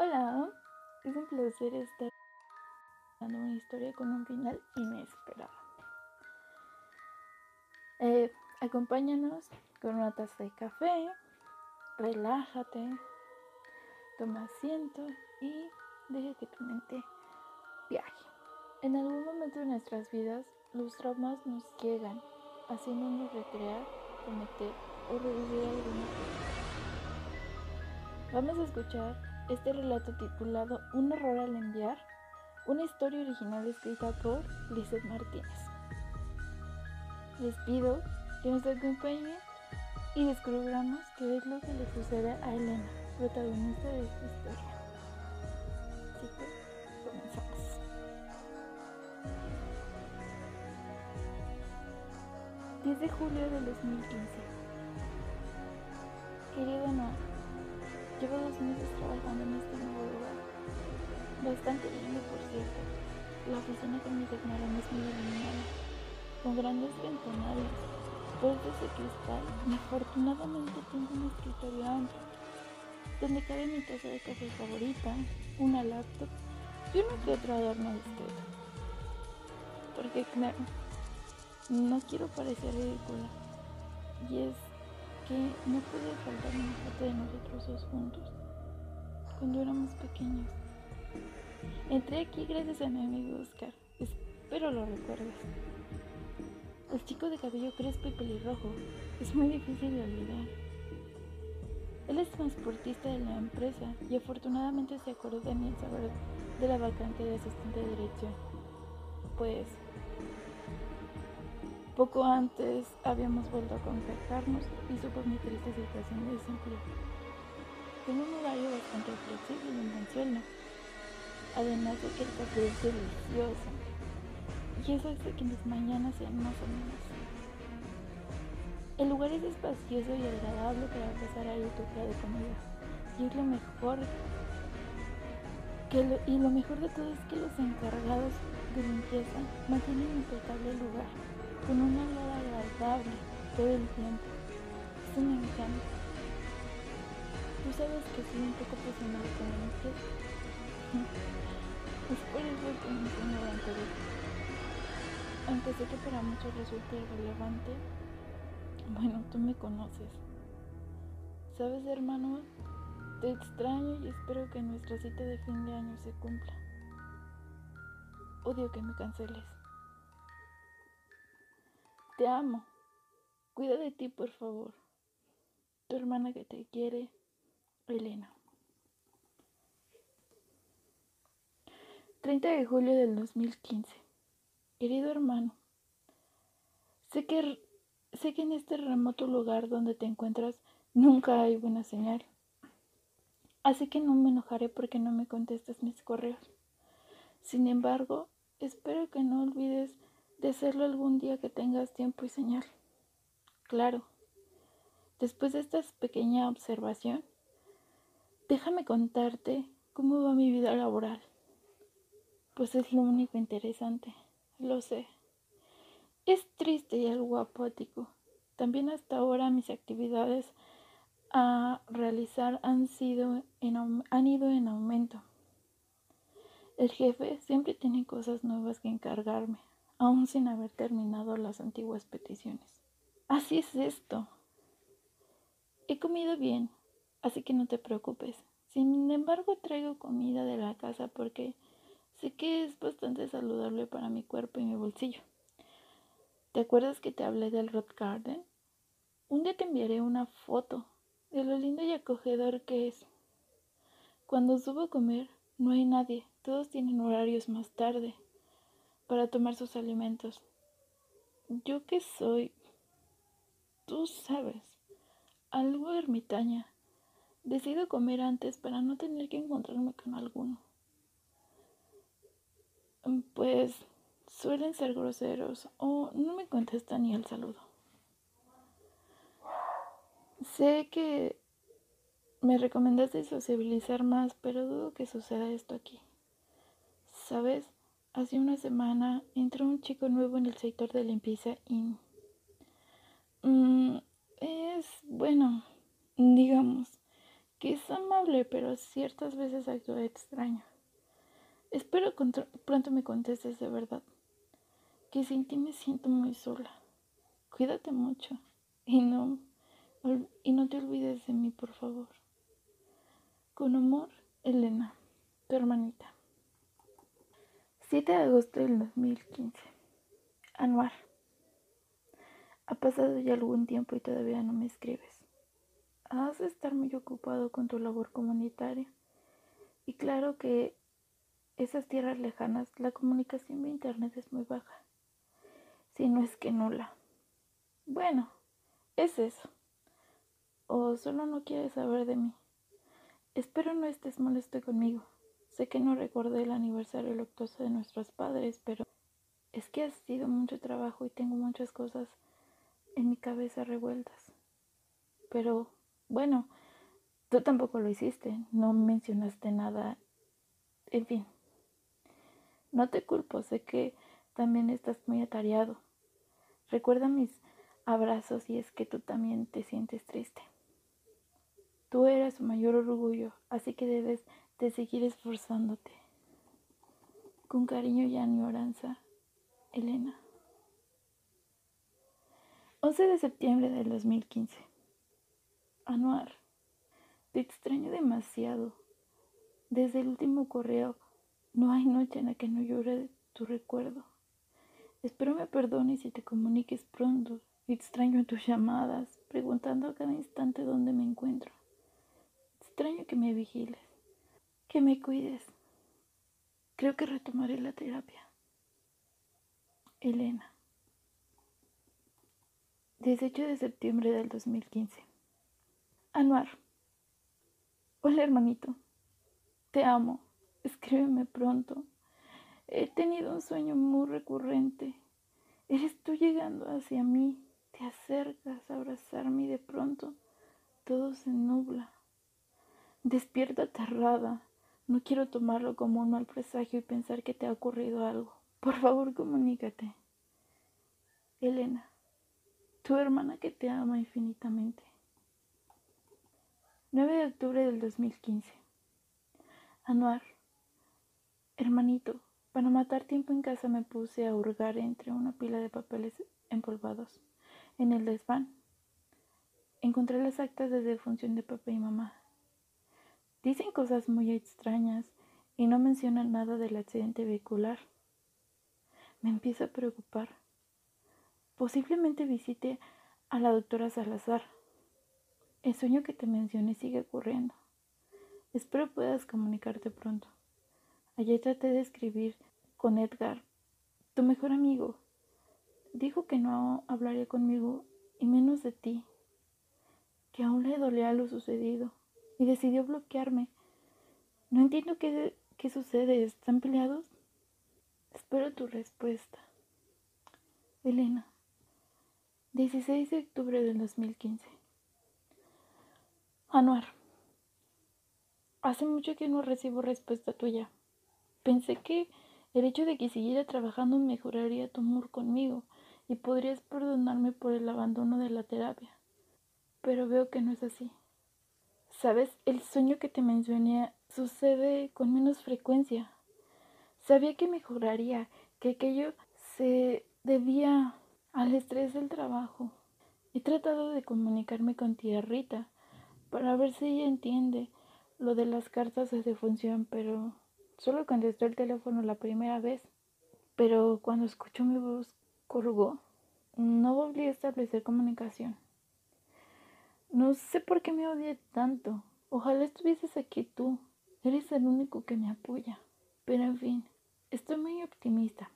Hola, es un placer estar dando una historia con un final inesperado. Eh, acompáñanos con una taza de café, relájate, toma asiento y deja que tu mente viaje. En algún momento de nuestras vidas, los traumas nos llegan, haciéndonos recrear, cometer o revivir alguna. Vamos a escuchar este relato titulado Un error al enviar, una historia original escrita por Lizeth Martínez. Les pido que nos acompañen y descubramos qué es lo que le sucede a Elena, protagonista de esta historia. Así que comenzamos. 10 de julio del 2015. Querido Noah, Llevo dos meses trabajando en este nuevo lugar. Bastante lindo, por cierto. La oficina que me designaron es muy iluminada, con grandes ventanales, puertas de cristal y afortunadamente tengo un escritorio amplio, donde cabe mi taza de café favorita, una laptop y uno que otro adorno discreto. Porque claro, no quiero parecer ridícula. Y es que no puede faltar una foto de nosotros dos juntos, cuando éramos pequeños. Entré aquí gracias a mi amigo Oscar, espero lo recuerdes. El chico de cabello crespo y pelirrojo es muy difícil de olvidar. Él es transportista de la empresa y afortunadamente se acordó de mí saber de la vacante de asistente de dirección. Pues poco antes habíamos vuelto a contactarnos y supo mi triste situación de desempleo. Tengo un horario bastante flexible y sueldo. Además de que el café es delicioso. Y eso hace que mis mañanas sean más o menos. El lugar es espacioso y agradable para empezar a ir tu de comida. Y es lo mejor. Que y lo mejor de todo es que los encargados de limpieza mantienen impecable el lugar con una olor agradable todo el tiempo. Eso me encanta. Tú sabes que soy un poco apasionada con limpieza. es por eso que me enseño a Aunque sé que para muchos resulta irrelevante, bueno, tú me conoces. ¿Sabes, hermano? Te extraño y espero que nuestra cita de fin de año se cumpla. Odio que me canceles. Te amo. Cuida de ti, por favor. Tu hermana que te quiere, Elena. 30 de julio del 2015. Querido hermano, sé que, sé que en este remoto lugar donde te encuentras nunca hay buena señal. Así que no me enojaré porque no me contestas mis correos. Sin embargo, espero que no olvides de hacerlo algún día que tengas tiempo y señal. Claro, después de esta pequeña observación, déjame contarte cómo va mi vida laboral. Pues es lo único interesante, lo sé. Es triste y algo apático. También hasta ahora mis actividades a realizar han, sido han ido en aumento. El jefe siempre tiene cosas nuevas que encargarme aún sin haber terminado las antiguas peticiones. Así es esto. He comido bien, así que no te preocupes. Sin embargo, traigo comida de la casa porque sé que es bastante saludable para mi cuerpo y mi bolsillo. ¿Te acuerdas que te hablé del Rock Garden? Un día te enviaré una foto de lo lindo y acogedor que es. Cuando subo a comer, no hay nadie, todos tienen horarios más tarde para tomar sus alimentos. Yo que soy, tú sabes, algo ermitaña, decido comer antes para no tener que encontrarme con alguno. Pues suelen ser groseros o no me contestan ni el saludo. Sé que me recomendaste sociabilizar más, pero dudo que suceda esto aquí. ¿Sabes? Hace una semana entró un chico nuevo en el sector de limpieza y mm, es bueno, digamos que es amable, pero ciertas veces actúa extraño. Espero pronto me contestes de verdad, que sin ti me siento muy sola. Cuídate mucho y no, y no te olvides de mí, por favor. Con amor, Elena, tu hermanita. 7 de agosto del 2015. Anuar. Ha pasado ya algún tiempo y todavía no me escribes. Has de estar muy ocupado con tu labor comunitaria. Y claro que esas tierras lejanas la comunicación vía internet es muy baja, si no es que nula. Bueno, es eso. O solo no quieres saber de mí. Espero no estés molesto conmigo. Sé que no recordé el aniversario luctuoso de nuestros padres, pero es que ha sido mucho trabajo y tengo muchas cosas en mi cabeza revueltas. Pero, bueno, tú tampoco lo hiciste, no mencionaste nada. En fin, no te culpo, sé que también estás muy atareado. Recuerda mis abrazos y es que tú también te sientes triste. Tú eres su mayor orgullo, así que debes de seguir esforzándote. Con cariño y añoranza, Elena. 11 de septiembre del 2015. Anuar, te extraño demasiado. Desde el último correo, no hay noche en la que no llore tu recuerdo. Espero me perdones y te comuniques pronto. Extraño tus llamadas, preguntando a cada instante dónde me encuentro extraño que me vigiles, que me cuides. Creo que retomaré la terapia. Elena. 18 de septiembre del 2015. Anuar. Hola hermanito. Te amo. Escríbeme pronto. He tenido un sueño muy recurrente. Eres tú llegando hacia mí. Te acercas a abrazarme y de pronto todo se nubla. Despierta aterrada. No quiero tomarlo como un mal presagio y pensar que te ha ocurrido algo. Por favor, comunícate. Elena, tu hermana que te ama infinitamente. 9 de octubre del 2015. Anuar. Hermanito, para matar tiempo en casa me puse a hurgar entre una pila de papeles empolvados. En el desván. Encontré las actas de defunción de papá y mamá. Dicen cosas muy extrañas y no mencionan nada del accidente vehicular. Me empiezo a preocupar. Posiblemente visite a la doctora Salazar. El sueño que te mencioné sigue ocurriendo. Espero puedas comunicarte pronto. Ayer traté de escribir con Edgar, tu mejor amigo. Dijo que no hablaría conmigo y menos de ti, que aún le dolía lo sucedido y decidió bloquearme. No entiendo qué, qué sucede. ¿Están peleados? Espero tu respuesta. Elena. 16 de octubre del 2015. Anuar. Hace mucho que no recibo respuesta tuya. Pensé que el hecho de que siguiera trabajando mejoraría tu amor conmigo y podrías perdonarme por el abandono de la terapia. Pero veo que no es así. Sabes, el sueño que te mencioné sucede con menos frecuencia. Sabía que mejoraría, que aquello se debía al estrés del trabajo. He tratado de comunicarme con tía Rita para ver si ella entiende lo de las cartas de defunción, pero solo contestó el teléfono la primera vez. Pero cuando escuchó mi voz, colgó. No volví a establecer comunicación. No sé por qué me odié tanto. Ojalá estuvieses aquí tú. Eres el único que me apoya. Pero en fin, estoy muy optimista.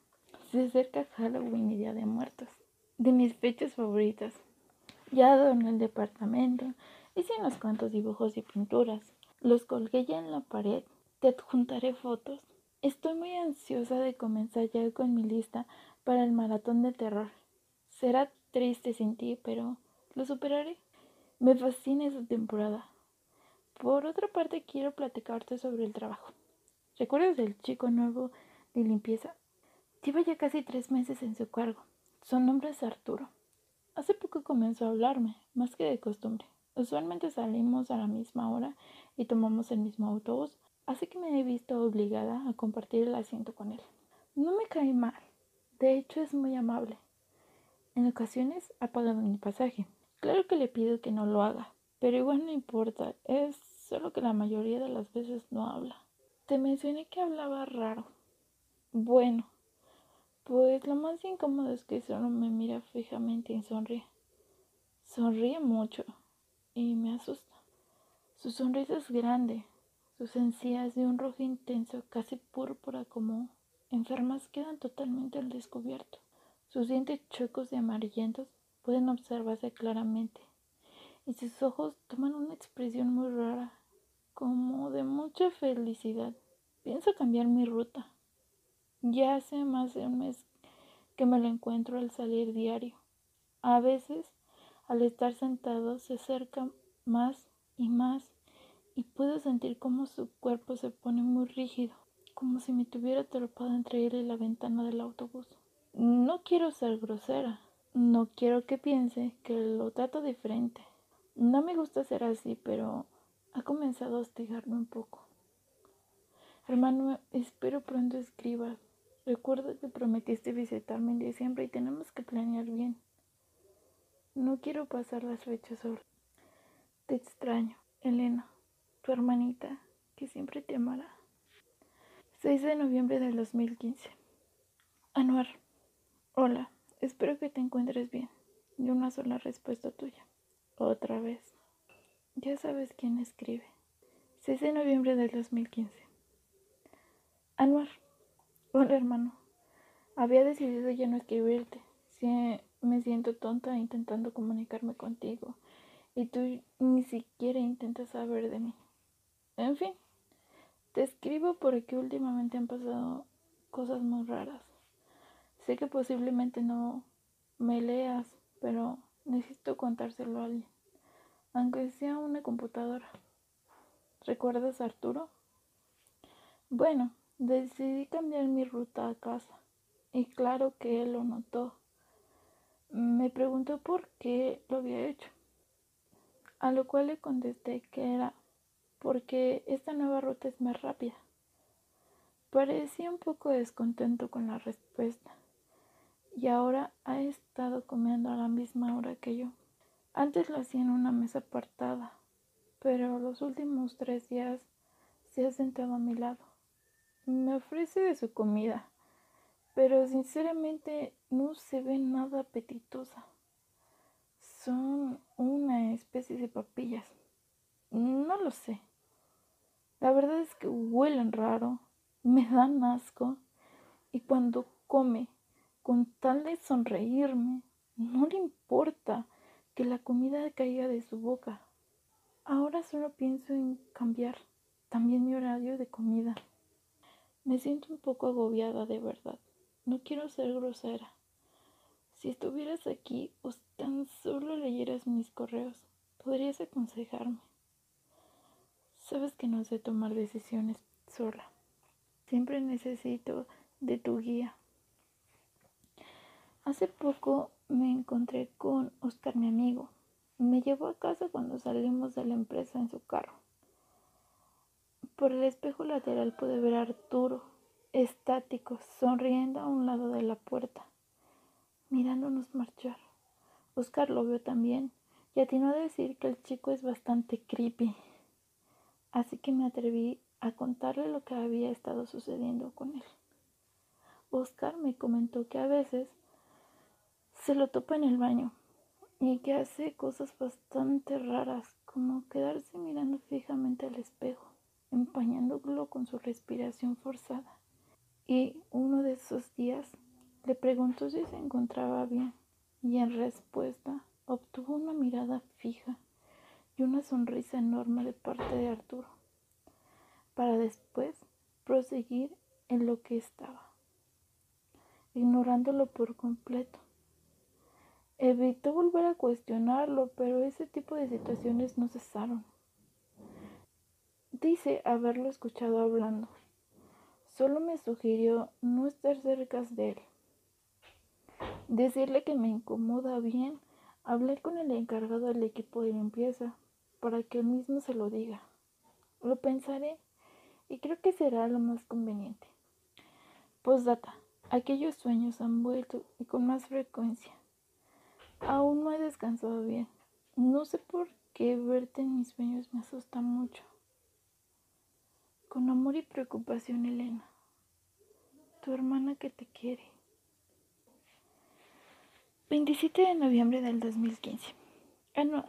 Se acerca Halloween y Día de Muertos. De mis fechas favoritas. Ya adorné el departamento. Hice unos cuantos dibujos y pinturas. Los colgué ya en la pared. Te adjuntaré fotos. Estoy muy ansiosa de comenzar ya con mi lista para el maratón de terror. Será triste sin ti, pero lo superaré. Me fascina esa temporada. Por otra parte, quiero platicarte sobre el trabajo. ¿Recuerdas del chico nuevo de limpieza? Lleva ya casi tres meses en su cargo. Su nombre es Arturo. Hace poco comenzó a hablarme, más que de costumbre. Usualmente salimos a la misma hora y tomamos el mismo autobús, así que me he visto obligada a compartir el asiento con él. No me cae mal, de hecho es muy amable. En ocasiones ha pagado mi pasaje. Claro que le pido que no lo haga, pero igual no importa, es solo que la mayoría de las veces no habla. Te mencioné que hablaba raro. Bueno, pues lo más incómodo es que solo me mira fijamente y sonríe. Sonríe mucho y me asusta. Su sonrisa es grande, sus encías de un rojo intenso, casi púrpura como enfermas, quedan totalmente al descubierto. Sus dientes chuecos y amarillentos pueden observarse claramente y sus ojos toman una expresión muy rara, como de mucha felicidad. Pienso cambiar mi ruta. Ya hace más de un mes que me lo encuentro al salir diario. A veces, al estar sentado, se acerca más y más y puedo sentir cómo su cuerpo se pone muy rígido, como si me tuviera atrapado entre él y la ventana del autobús. No quiero ser grosera, no quiero que piense que lo trato diferente. No me gusta ser así, pero ha comenzado a hostigarme un poco. Hermano, espero pronto escribas. Recuerda que prometiste visitarme en diciembre y tenemos que planear bien. No quiero pasar las fechas sola. Te extraño, Elena, tu hermanita, que siempre te amará. 6 de noviembre del 2015. Anuar. Hola, espero que te encuentres bien. Y una sola respuesta tuya. Otra vez. Ya sabes quién escribe. 6 de noviembre del 2015. Anuar. Hola hermano. Había decidido ya no escribirte. Si me siento tonta intentando comunicarme contigo y tú ni siquiera intentas saber de mí. En fin, te escribo porque últimamente han pasado cosas muy raras. Sé que posiblemente no me leas, pero necesito contárselo a alguien aunque sea una computadora. ¿Recuerdas a Arturo? Bueno, decidí cambiar mi ruta a casa y claro que él lo notó. Me preguntó por qué lo había hecho, a lo cual le contesté que era porque esta nueva ruta es más rápida. Parecía un poco descontento con la respuesta y ahora ha estado comiendo a la misma hora que yo. Antes lo hacía en una mesa apartada, pero los últimos tres días se ha sentado a mi lado. Me ofrece de su comida, pero sinceramente no se ve nada apetitosa. Son una especie de papillas. No lo sé. La verdad es que huelen raro, me dan asco y cuando come, con tal de sonreírme, no le importa que la comida caiga de su boca. Ahora solo pienso en cambiar también mi horario de comida. Me siento un poco agobiada de verdad. No quiero ser grosera. Si estuvieras aquí o tan solo leyeras mis correos, podrías aconsejarme. Sabes que no sé tomar decisiones sola. Siempre necesito de tu guía. Hace poco me encontré con Oscar, mi amigo. Me llevó a casa cuando salimos de la empresa en su carro. Por el espejo lateral pude ver a Arturo, estático, sonriendo a un lado de la puerta, mirándonos marchar. Oscar lo vio también y atinó a decir que el chico es bastante creepy. Así que me atreví a contarle lo que había estado sucediendo con él. Oscar me comentó que a veces se lo topa en el baño y que hace cosas bastante raras, como quedarse mirando fijamente al espejo, empañándolo con su respiración forzada. Y uno de esos días le preguntó si se encontraba bien y en respuesta obtuvo una mirada fija y una sonrisa enorme de parte de Arturo, para después proseguir en lo que estaba, ignorándolo por completo. Evitó volver a cuestionarlo, pero ese tipo de situaciones no cesaron. Dice haberlo escuchado hablando. Solo me sugirió no estar cerca de él. Decirle que me incomoda bien. Hablé con el encargado del equipo de limpieza, para que él mismo se lo diga. Lo pensaré y creo que será lo más conveniente. Postdata. Aquellos sueños han vuelto y con más frecuencia. Aún no he descansado bien. No sé por qué verte en mis sueños me asusta mucho. Con amor y preocupación, Elena. Tu hermana que te quiere. 27 de noviembre del 2015. Anuar,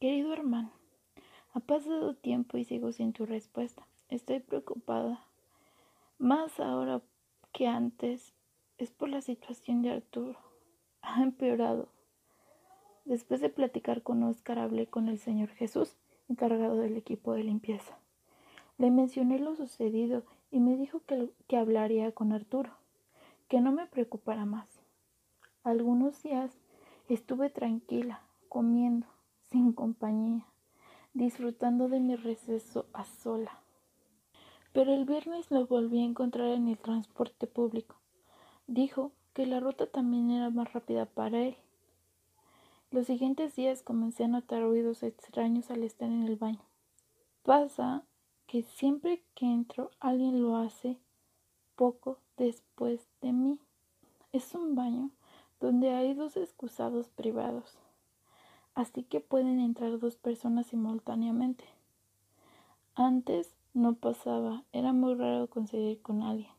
querido hermano, ha pasado tiempo y sigo sin tu respuesta. Estoy preocupada. Más ahora que antes es por la situación de Arturo. Ha empeorado. Después de platicar con Oscar, hablé con el Señor Jesús, encargado del equipo de limpieza. Le mencioné lo sucedido y me dijo que, que hablaría con Arturo, que no me preocupara más. Algunos días estuve tranquila, comiendo, sin compañía, disfrutando de mi receso a sola. Pero el viernes lo volví a encontrar en el transporte público. Dijo que la ruta también era más rápida para él. Los siguientes días comencé a notar ruidos extraños al estar en el baño. Pasa que siempre que entro alguien lo hace poco después de mí. Es un baño donde hay dos excusados privados así que pueden entrar dos personas simultáneamente. Antes no pasaba, era muy raro conseguir con alguien,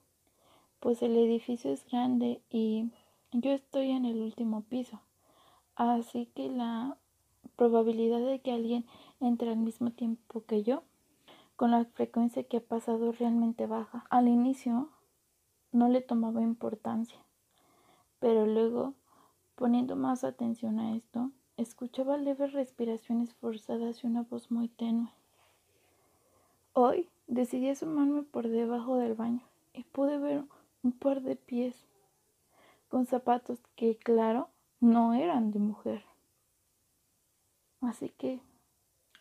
pues el edificio es grande y yo estoy en el último piso, así que la probabilidad de que alguien entre al mismo tiempo que yo, con la frecuencia que ha pasado realmente baja. Al inicio no le tomaba importancia, pero luego, poniendo más atención a esto, Escuchaba leves respiraciones forzadas y una voz muy tenue. Hoy decidí asomarme por debajo del baño y pude ver un par de pies con zapatos que, claro, no eran de mujer. Así que,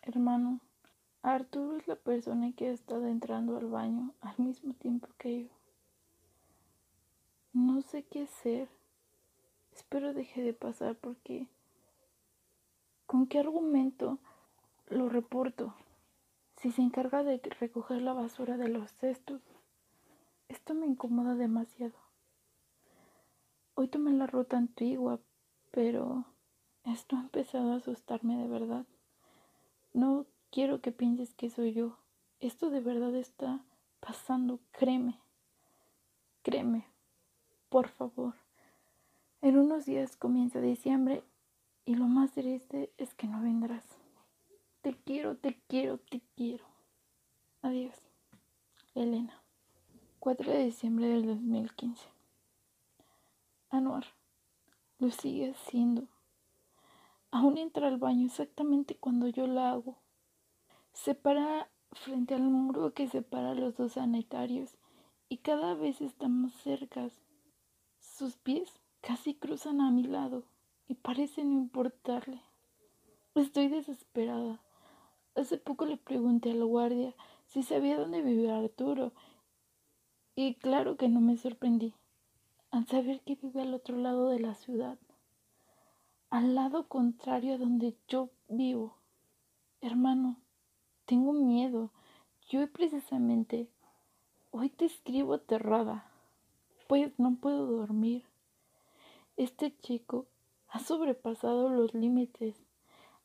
hermano, Arturo es la persona que ha estado entrando al baño al mismo tiempo que yo. No sé qué hacer. Espero deje de pasar porque ¿Con qué argumento lo reporto? Si se encarga de recoger la basura de los cestos, esto me incomoda demasiado. Hoy tomé la ruta antigua, pero esto ha empezado a asustarme de verdad. No quiero que pienses que soy yo. Esto de verdad está pasando, créeme. Créeme, por favor. En unos días comienza diciembre y lo más triste es que no vendrás. Te quiero, te quiero, te quiero. Adiós. Elena. 4 de diciembre del 2015. Anuar. Lo sigue haciendo. Aún entra al baño exactamente cuando yo la hago. Se para frente al muro que separa los dos sanitarios y cada vez estamos cerca. Sus pies casi cruzan a mi lado y parece no importarle. Estoy desesperada. Hace poco le pregunté al guardia si sabía dónde vivía Arturo y claro que no me sorprendí al saber que vive al otro lado de la ciudad, al lado contrario a donde yo vivo. Hermano, tengo miedo. Yo precisamente hoy te escribo aterrada, pues no puedo dormir. Este chico ha sobrepasado los límites.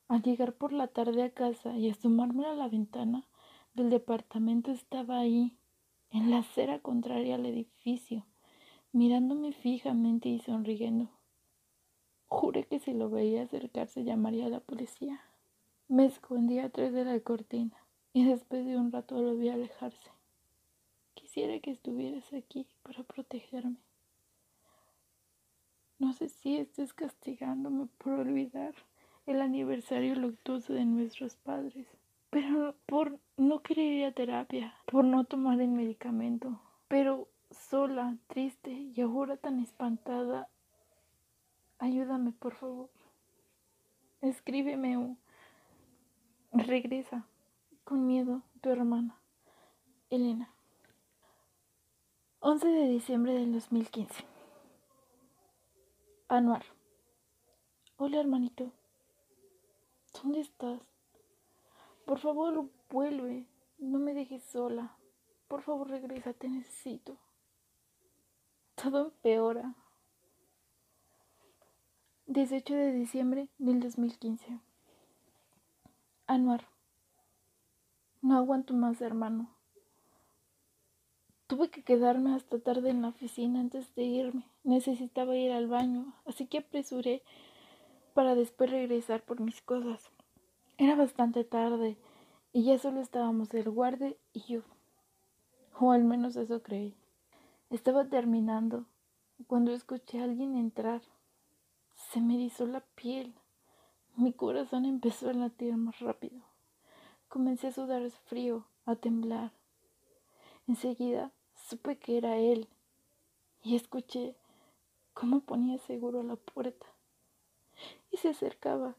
Al llegar por la tarde a casa y asomarme a la ventana del departamento estaba ahí, en la acera contraria al edificio, mirándome fijamente y sonriendo. Juré que si lo veía acercarse llamaría a la policía. Me escondí atrás de la cortina y después de un rato lo vi alejarse. Quisiera que estuvieras aquí para protegerme. No sé si estés castigándome por olvidar el aniversario luctuoso de nuestros padres, pero por no querer ir a terapia, por no tomar el medicamento, pero sola, triste y ahora tan espantada. Ayúdame, por favor. Escríbeme. Regresa. Con miedo, tu hermana. Elena. 11 de diciembre del 2015. Anuar. Hola hermanito. ¿Dónde estás? Por favor, vuelve. No me dejes sola. Por favor, regresa, te necesito. Todo empeora. 18 de diciembre del 2015. Anuar. No aguanto más, hermano. Tuve que quedarme hasta tarde en la oficina antes de irme. Necesitaba ir al baño, así que apresuré para después regresar por mis cosas. Era bastante tarde y ya solo estábamos el guardia y yo. O al menos eso creí. Estaba terminando cuando escuché a alguien entrar. Se me erizó la piel. Mi corazón empezó a latir más rápido. Comencé a sudar frío, a temblar. Enseguida supe que era él y escuché cómo ponía seguro la puerta. Y se acercaba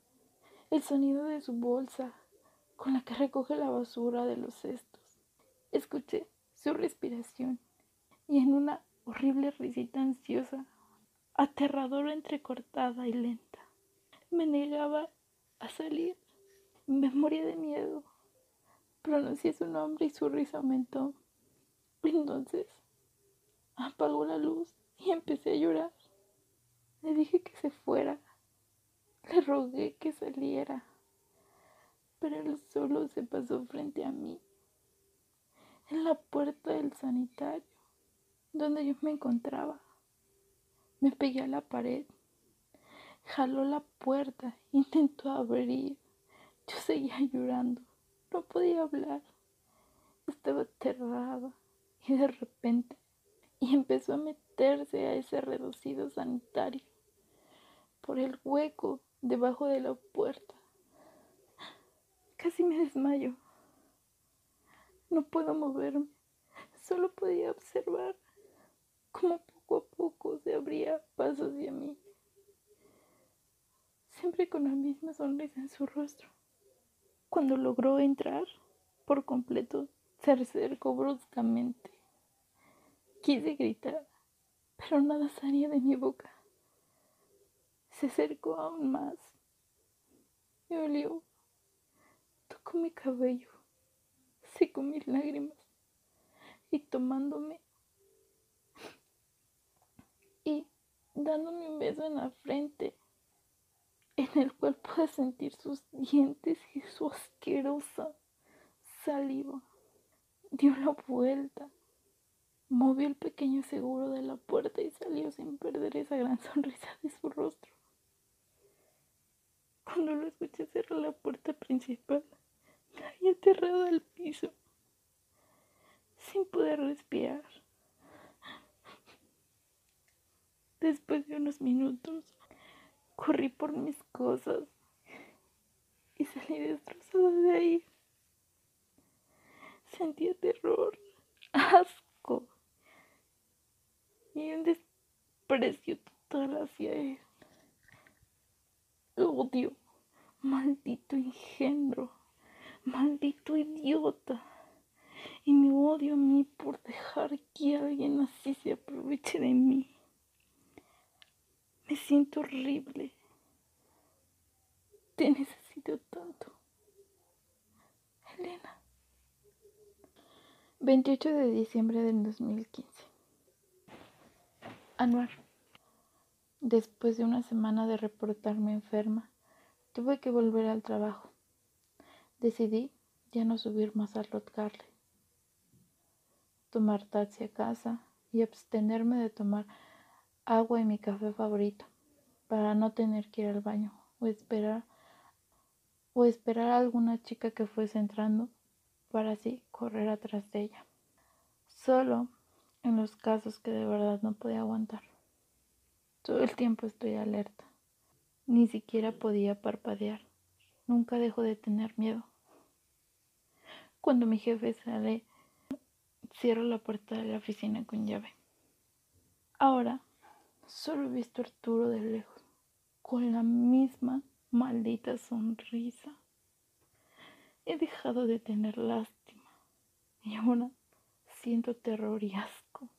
el sonido de su bolsa con la que recoge la basura de los cestos. Escuché su respiración y en una horrible risita ansiosa, aterradora entrecortada y lenta, me negaba a salir. Me moría de miedo. Pronuncié su nombre y su risa aumentó. Entonces apagó la luz y empecé a llorar. Le dije que se fuera. Le rogué que saliera. Pero él solo se pasó frente a mí. En la puerta del sanitario, donde yo me encontraba. Me pegué a la pared. Jaló la puerta. Intentó abrir. Yo seguía llorando. No podía hablar. Estaba aterrada y de repente y empezó a meterse a ese reducido sanitario por el hueco debajo de la puerta. Casi me desmayo. No puedo moverme. Solo podía observar cómo poco a poco se abría paso hacia mí. Siempre con la misma sonrisa en su rostro. Cuando logró entrar por completo, se acercó bruscamente Quise gritar, pero nada salía de mi boca. Se acercó aún más. Me olió. Tocó mi cabello. Secó mis lágrimas. Y tomándome y dándome un beso en la frente, en el cual pude sentir sus dientes y su asquerosa saliva. Dio la vuelta Movió el pequeño seguro de la puerta y salió sin perder esa gran sonrisa de su rostro. Cuando lo escuché cerrar la puerta principal, caí aterrado al piso, sin poder respirar. Después de unos minutos, corrí por mis cosas y salí destrozada de ahí. Sentía terror, asco y un desprecio total hacia él. Odio, maldito engendro, maldito idiota. Y me odio a mí por dejar que alguien así se aproveche de mí. Me siento horrible. Te necesito tanto. Elena. 28 de diciembre del 2015. Anuar. Después de una semana de reportarme enferma, tuve que volver al trabajo. Decidí ya no subir más al Rotgarle, tomar taxi a casa y abstenerme de tomar agua y mi café favorito para no tener que ir al baño o esperar o esperar a alguna chica que fuese entrando para así correr atrás de ella. Solo en los casos que de verdad no podía aguantar. Todo el tiempo estoy alerta. Ni siquiera podía parpadear. Nunca dejo de tener miedo. Cuando mi jefe sale, cierro la puerta de la oficina con llave. Ahora solo he visto a Arturo de lejos, con la misma maldita sonrisa. He dejado de tener lástima y ahora siento terror y asco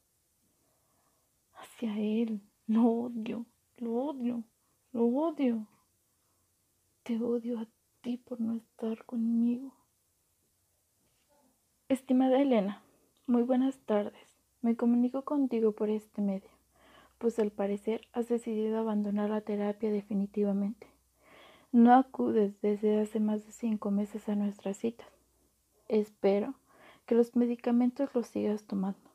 hacia él. Lo odio, lo odio, lo odio. Te odio a ti por no estar conmigo Estimada Elena, muy buenas tardes. Me comunico contigo por este medio, pues al parecer has decidido abandonar la terapia definitivamente. No acudes desde hace más de cinco meses a nuestras citas. Espero que los medicamentos los sigas tomando.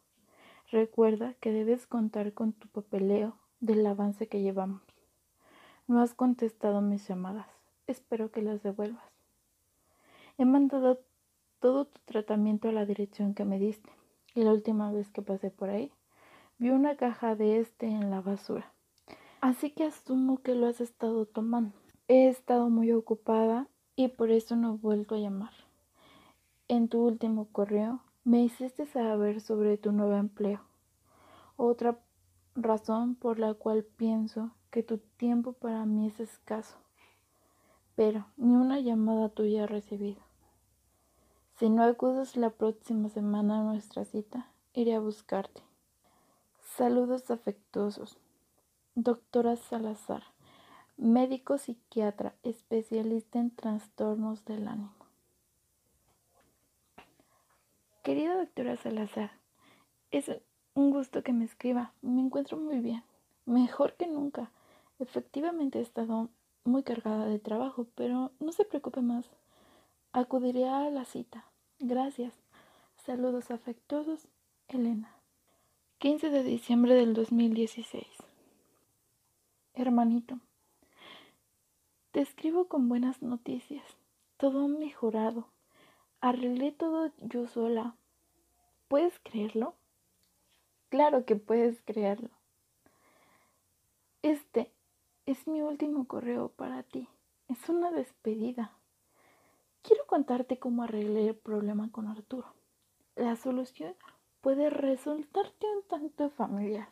Recuerda que debes contar con tu papeleo del avance que llevamos. No has contestado mis llamadas. Espero que las devuelvas. He mandado todo tu tratamiento a la dirección que me diste. Y la última vez que pasé por ahí, vi una caja de este en la basura. Así que asumo que lo has estado tomando. He estado muy ocupada y por eso no he vuelto a llamar. En tu último correo me hiciste saber sobre tu nuevo empleo. Otra razón por la cual pienso que tu tiempo para mí es escaso. Pero ni una llamada tuya he recibido. Si no acudes la próxima semana a nuestra cita, iré a buscarte. Saludos afectuosos. Doctora Salazar, médico psiquiatra, especialista en trastornos del ánimo. Querida doctora Salazar, es un gusto que me escriba. Me encuentro muy bien, mejor que nunca. Efectivamente he estado muy cargada de trabajo, pero no se preocupe más. Acudiré a la cita. Gracias. Saludos afectuosos, Elena. 15 de diciembre del 2016. Hermanito, te escribo con buenas noticias. Todo ha mejorado. Arreglé todo yo sola. ¿Puedes creerlo? Claro que puedes creerlo. Este es mi último correo para ti. Es una despedida. Quiero contarte cómo arreglé el problema con Arturo. La solución puede resultarte un tanto familiar.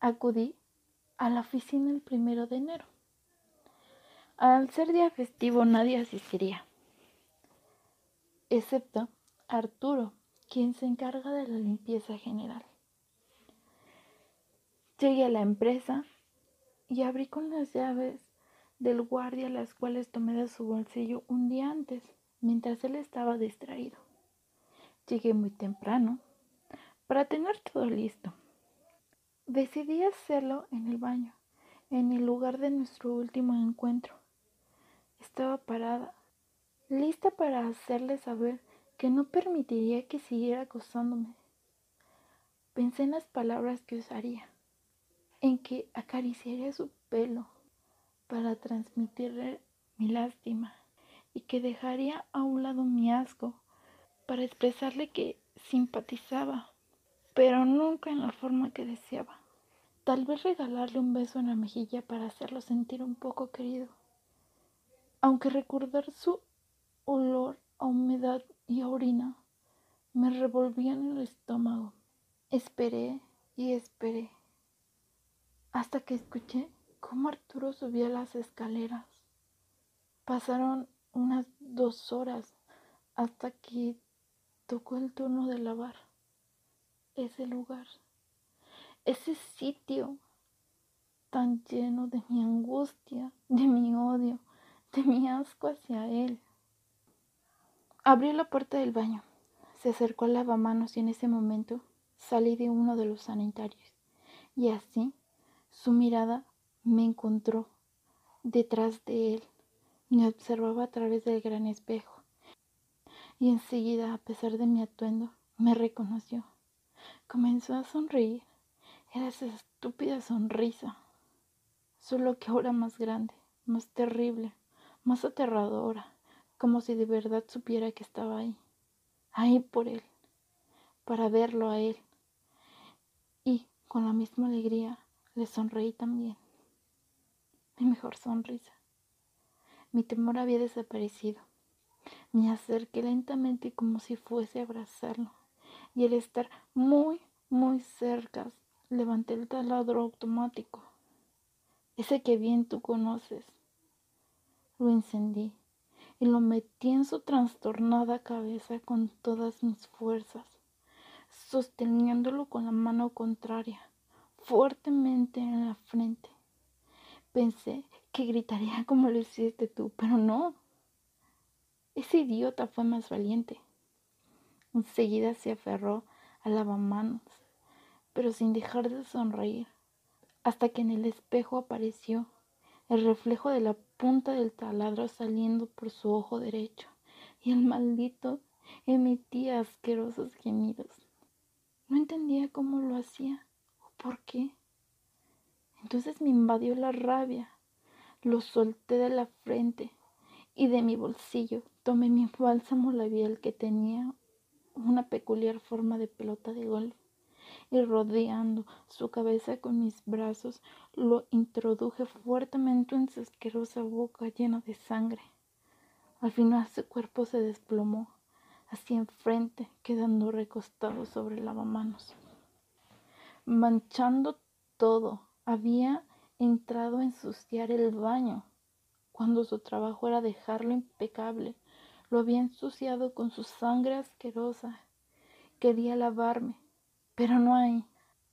Acudí a la oficina el primero de enero. Al ser día festivo nadie asistiría excepto Arturo, quien se encarga de la limpieza general. Llegué a la empresa y abrí con las llaves del guardia las cuales tomé de su bolsillo un día antes, mientras él estaba distraído. Llegué muy temprano para tener todo listo. Decidí hacerlo en el baño, en el lugar de nuestro último encuentro. Estaba parada lista para hacerle saber que no permitiría que siguiera acosándome. Pensé en las palabras que usaría, en que acariciaría su pelo para transmitirle mi lástima y que dejaría a un lado mi asco para expresarle que simpatizaba, pero nunca en la forma que deseaba. Tal vez regalarle un beso en la mejilla para hacerlo sentir un poco querido, aunque recordar su olor a humedad y a orina me revolvían el estómago. Esperé y esperé hasta que escuché cómo Arturo subía las escaleras. Pasaron unas dos horas hasta que tocó el turno de lavar ese lugar, ese sitio tan lleno de mi angustia, de mi odio, de mi asco hacia él. Abrió la puerta del baño, se acercó al lavamanos y en ese momento salí de uno de los sanitarios. Y así su mirada me encontró detrás de él. Me observaba a través del gran espejo. Y enseguida, a pesar de mi atuendo, me reconoció. Comenzó a sonreír. Era esa estúpida sonrisa. Solo que ahora más grande, más terrible, más aterradora como si de verdad supiera que estaba ahí, ahí por él, para verlo a él. Y con la misma alegría le sonreí también. Mi mejor sonrisa. Mi temor había desaparecido. Me acerqué lentamente como si fuese a abrazarlo. Y al estar muy, muy cerca, levanté el taladro automático. Ese que bien tú conoces. Lo encendí y lo metí en su trastornada cabeza con todas mis fuerzas, sosteniéndolo con la mano contraria, fuertemente en la frente. Pensé que gritaría como lo hiciste tú, pero no. Ese idiota fue más valiente. Enseguida se aferró a lavamanos, pero sin dejar de sonreír, hasta que en el espejo apareció el reflejo de la punta del taladro saliendo por su ojo derecho, y el maldito emitía asquerosos gemidos. No entendía cómo lo hacía o por qué. Entonces me invadió la rabia. Lo solté de la frente y de mi bolsillo tomé mi bálsamo labial que tenía una peculiar forma de pelota de golf y rodeando su cabeza con mis brazos lo introduje fuertemente en su asquerosa boca llena de sangre. Al final su cuerpo se desplomó hacia enfrente, quedando recostado sobre el lavamanos. Manchando todo, había entrado a ensuciar el baño, cuando su trabajo era dejarlo impecable. Lo había ensuciado con su sangre asquerosa. Quería lavarme, pero no hay.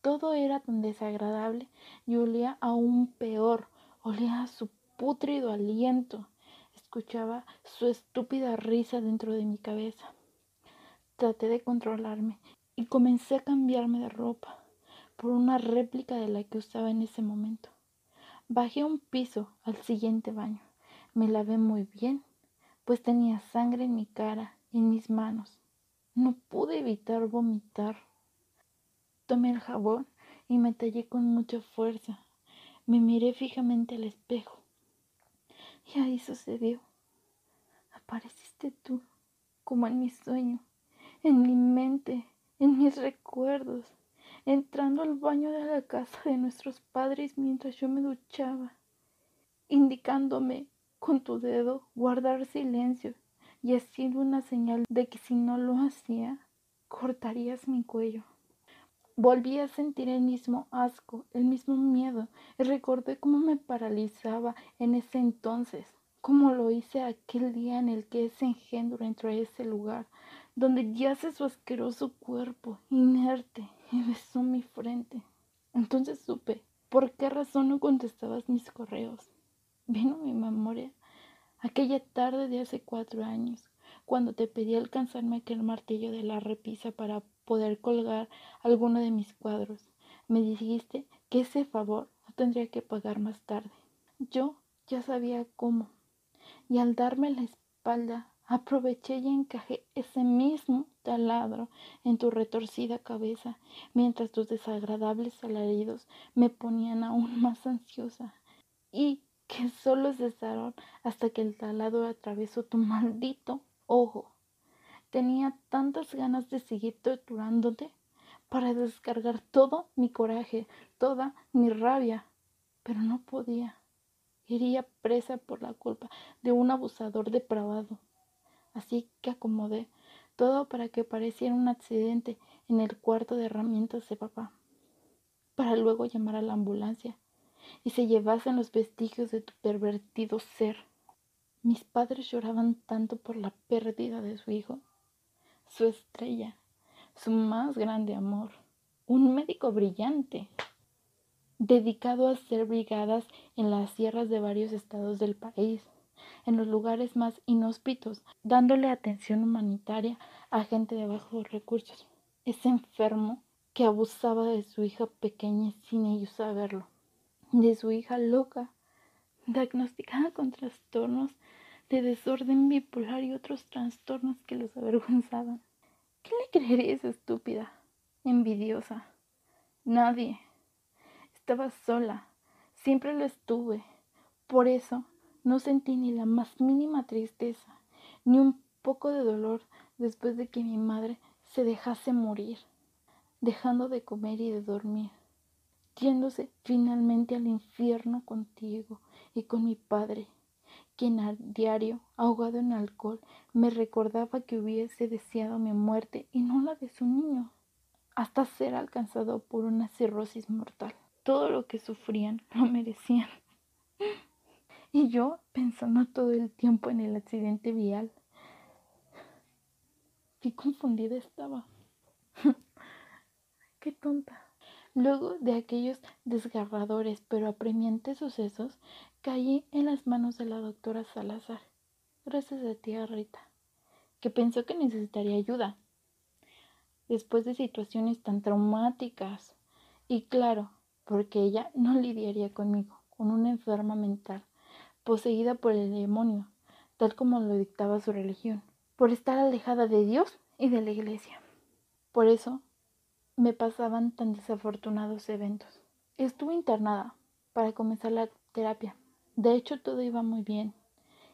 Todo era tan desagradable y olía aún peor. Olía a su pútrido aliento. Escuchaba su estúpida risa dentro de mi cabeza. Traté de controlarme y comencé a cambiarme de ropa por una réplica de la que usaba en ese momento. Bajé un piso al siguiente baño. Me lavé muy bien pues tenía sangre en mi cara, en mis manos. No pude evitar vomitar. Tomé el jabón y me tallé con mucha fuerza. Me miré fijamente al espejo. Y ahí sucedió. Apareciste tú, como en mi sueño, en mi mente, en mis recuerdos, entrando al baño de la casa de nuestros padres mientras yo me duchaba, indicándome con tu dedo guardar silencio y haciendo una señal de que si no lo hacía, cortarías mi cuello. Volví a sentir el mismo asco, el mismo miedo, y recordé cómo me paralizaba en ese entonces, cómo lo hice aquel día en el que ese engendro entró a ese lugar, donde yace su asqueroso cuerpo, inerte, y besó mi frente. Entonces supe por qué razón no contestabas mis correos vino mi memoria aquella tarde de hace cuatro años, cuando te pedí alcanzarme aquel martillo de la repisa para poder colgar alguno de mis cuadros. Me dijiste que ese favor no tendría que pagar más tarde. Yo ya sabía cómo, y al darme la espalda aproveché y encajé ese mismo taladro en tu retorcida cabeza, mientras tus desagradables alaridos me ponían aún más ansiosa. Y que solo cesaron hasta que el taladro atravesó tu maldito ojo. Tenía tantas ganas de seguir torturándote para descargar todo mi coraje, toda mi rabia, pero no podía. Iría presa por la culpa de un abusador depravado. Así que acomodé todo para que pareciera un accidente en el cuarto de herramientas de papá, para luego llamar a la ambulancia y se llevasen los vestigios de tu pervertido ser. Mis padres lloraban tanto por la pérdida de su hijo, su estrella, su más grande amor, un médico brillante, dedicado a hacer brigadas en las sierras de varios estados del país, en los lugares más inhóspitos, dándole atención humanitaria a gente de bajos recursos. Ese enfermo que abusaba de su hija pequeña sin ellos saberlo de su hija loca, diagnosticada con trastornos de desorden bipolar y otros trastornos que los avergonzaban. ¿Qué le creería estúpida? Envidiosa. Nadie. Estaba sola. Siempre lo estuve. Por eso no sentí ni la más mínima tristeza, ni un poco de dolor después de que mi madre se dejase morir, dejando de comer y de dormir yéndose finalmente al infierno contigo y con mi padre, quien a diario, ahogado en alcohol, me recordaba que hubiese deseado mi muerte y no la de su niño, hasta ser alcanzado por una cirrosis mortal. Todo lo que sufrían lo merecían. Y yo pensando todo el tiempo en el accidente vial. Qué confundida estaba. Qué tonta. Luego de aquellos desgarradores pero apremiantes sucesos, caí en las manos de la doctora Salazar, gracias a ti, Rita, que pensó que necesitaría ayuda. después de situaciones tan traumáticas. Y claro, porque ella no lidiaría conmigo, con una enferma mental, poseída por el demonio, tal como lo dictaba su religión, por estar alejada de Dios y de la iglesia. Por eso me pasaban tan desafortunados eventos. Estuve internada para comenzar la terapia. De hecho, todo iba muy bien.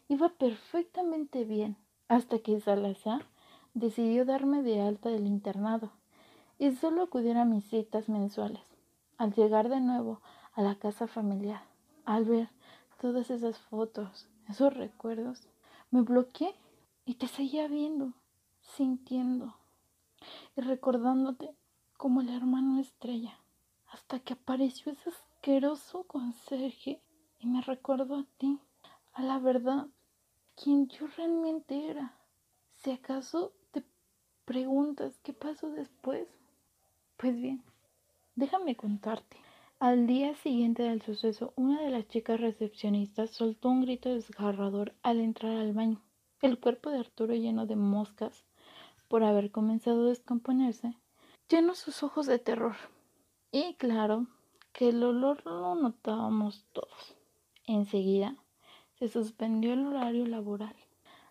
Iba perfectamente bien hasta que Salazar decidió darme de alta del internado y solo acudir a mis citas mensuales. Al llegar de nuevo a la casa familiar, al ver todas esas fotos, esos recuerdos, me bloqueé y te seguía viendo, sintiendo y recordándote como el hermano estrella, hasta que apareció ese asqueroso conserje y me recordó a ti, a la verdad, quien yo realmente era. Si acaso te preguntas qué pasó después, pues bien, déjame contarte. Al día siguiente del suceso, una de las chicas recepcionistas soltó un grito desgarrador al entrar al baño. El cuerpo de Arturo lleno de moscas por haber comenzado a descomponerse, llenó sus ojos de terror. Y claro que el olor lo notábamos todos. Enseguida se suspendió el horario laboral.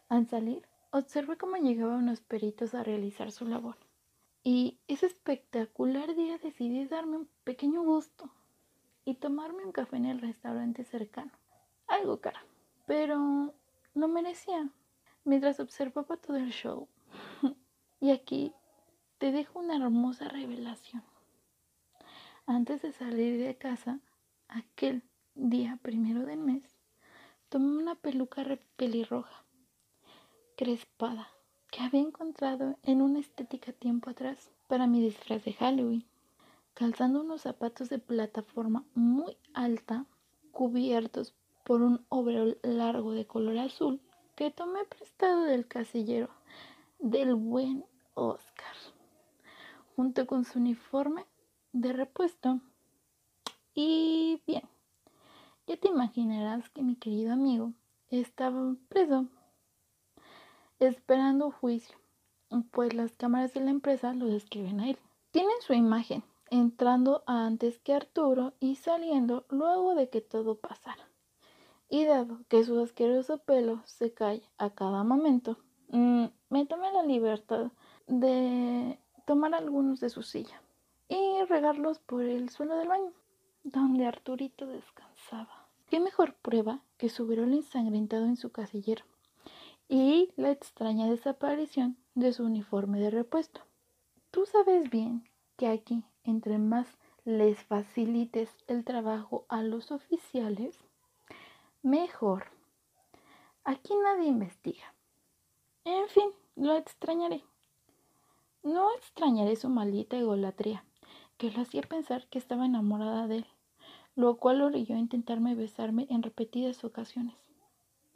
Al salir, observé cómo llegaban unos peritos a realizar su labor. Y ese espectacular día decidí darme un pequeño gusto y tomarme un café en el restaurante cercano. Algo caro, pero lo merecía. Mientras observaba todo el show. y aquí te dejo una hermosa revelación. Antes de salir de casa, aquel día primero del mes, tomé una peluca pelirroja, crespada, que había encontrado en una estética tiempo atrás para mi disfraz de Halloween, calzando unos zapatos de plataforma muy alta, cubiertos por un overol largo de color azul que tomé prestado del casillero del buen Oscar, junto con su uniforme de repuesto. Y bien, ya te imaginarás que mi querido amigo estaba preso esperando juicio, pues las cámaras de la empresa lo describen a él. Tienen su imagen entrando antes que Arturo y saliendo luego de que todo pasara. Y dado que su asqueroso pelo se cae a cada momento, mm, me tomé la libertad de tomar algunos de su silla y regarlos por el suelo del baño, donde Arturito descansaba. ¿Qué mejor prueba que su el ensangrentado en su casillero? y la extraña desaparición de su uniforme de repuesto. Tú sabes bien que aquí, entre más les facilites el trabajo a los oficiales, mejor. Aquí nadie investiga. En fin, lo extrañaré. No extrañaré su maldita egolatría, que lo hacía pensar que estaba enamorada de él, lo cual orilló a intentarme besarme en repetidas ocasiones.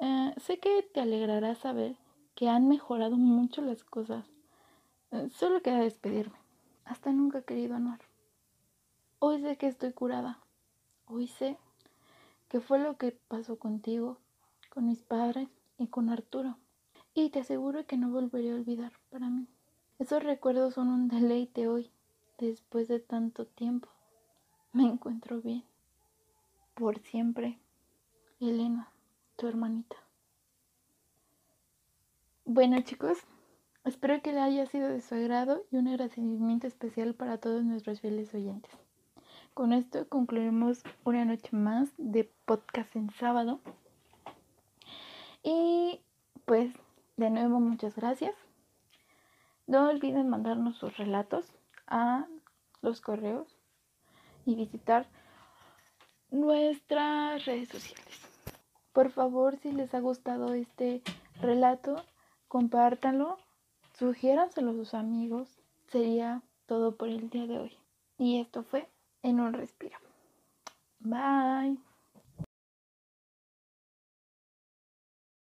Eh, sé que te alegrará saber que han mejorado mucho las cosas. Eh, solo queda despedirme. Hasta nunca, querido Anuar. Hoy sé que estoy curada. Hoy sé que fue lo que pasó contigo, con mis padres y con Arturo. Y te aseguro que no volveré a olvidar para mí. Esos recuerdos son un deleite hoy, después de tanto tiempo. Me encuentro bien. Por siempre, Elena tu hermanita. Bueno chicos, espero que le haya sido de su agrado y un agradecimiento especial para todos nuestros fieles oyentes. Con esto concluimos una noche más de podcast en sábado. Y pues de nuevo muchas gracias. No olviden mandarnos sus relatos a los correos y visitar nuestras redes sociales. Por favor, si les ha gustado este relato, compártanlo, sugiéranselo a sus amigos. Sería todo por el día de hoy. Y esto fue En un respiro. Bye.